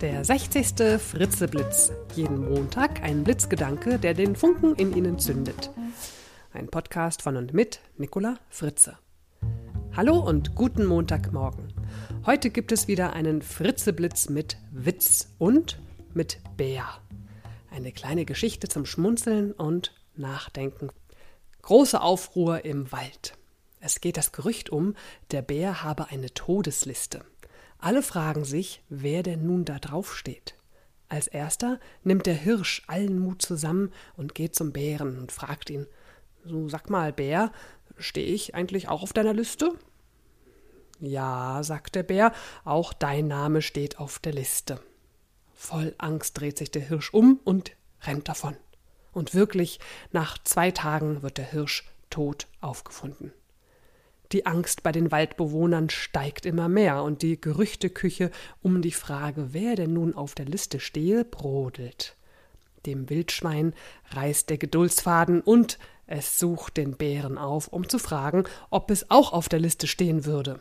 Der 60. Fritzeblitz. Jeden Montag ein Blitzgedanke, der den Funken in Ihnen zündet. Ein Podcast von und mit Nicola Fritze. Hallo und guten Montagmorgen. Heute gibt es wieder einen Fritzeblitz mit Witz und mit Bär. Eine kleine Geschichte zum Schmunzeln und Nachdenken. Große Aufruhr im Wald. Es geht das Gerücht um, der Bär habe eine Todesliste. Alle fragen sich, wer denn nun da drauf steht. Als erster nimmt der Hirsch allen Mut zusammen und geht zum Bären und fragt ihn: So, sag mal, Bär, stehe ich eigentlich auch auf deiner Liste? Ja, sagt der Bär, auch dein Name steht auf der Liste. Voll Angst dreht sich der Hirsch um und rennt davon. Und wirklich, nach zwei Tagen wird der Hirsch tot aufgefunden. Die Angst bei den Waldbewohnern steigt immer mehr und die Gerüchteküche um die Frage, wer denn nun auf der Liste stehe, brodelt. Dem Wildschwein reißt der Geduldsfaden und es sucht den Bären auf, um zu fragen, ob es auch auf der Liste stehen würde.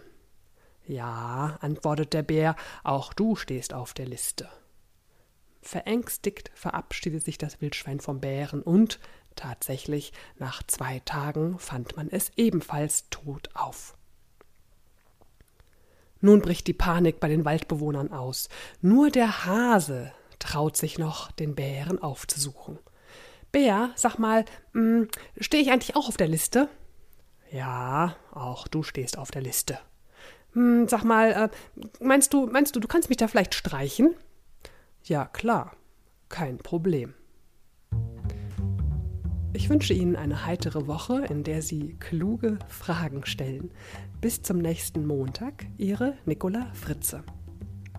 Ja, antwortet der Bär, auch du stehst auf der Liste. Verängstigt verabschiedet sich das Wildschwein vom Bären und Tatsächlich, nach zwei Tagen fand man es ebenfalls tot auf. Nun bricht die Panik bei den Waldbewohnern aus. Nur der Hase traut sich noch, den Bären aufzusuchen. Bär, sag mal, hm, stehe ich eigentlich auch auf der Liste? Ja, auch du stehst auf der Liste. Hm, sag mal, äh, meinst du, meinst du, du kannst mich da vielleicht streichen? Ja, klar, kein Problem. Ich wünsche Ihnen eine heitere Woche, in der Sie kluge Fragen stellen. Bis zum nächsten Montag, Ihre Nicola Fritze.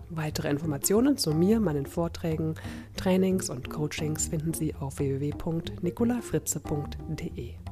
Weitere Informationen zu mir, meinen Vorträgen, Trainings und Coachings finden Sie auf www.nicolafritze.de.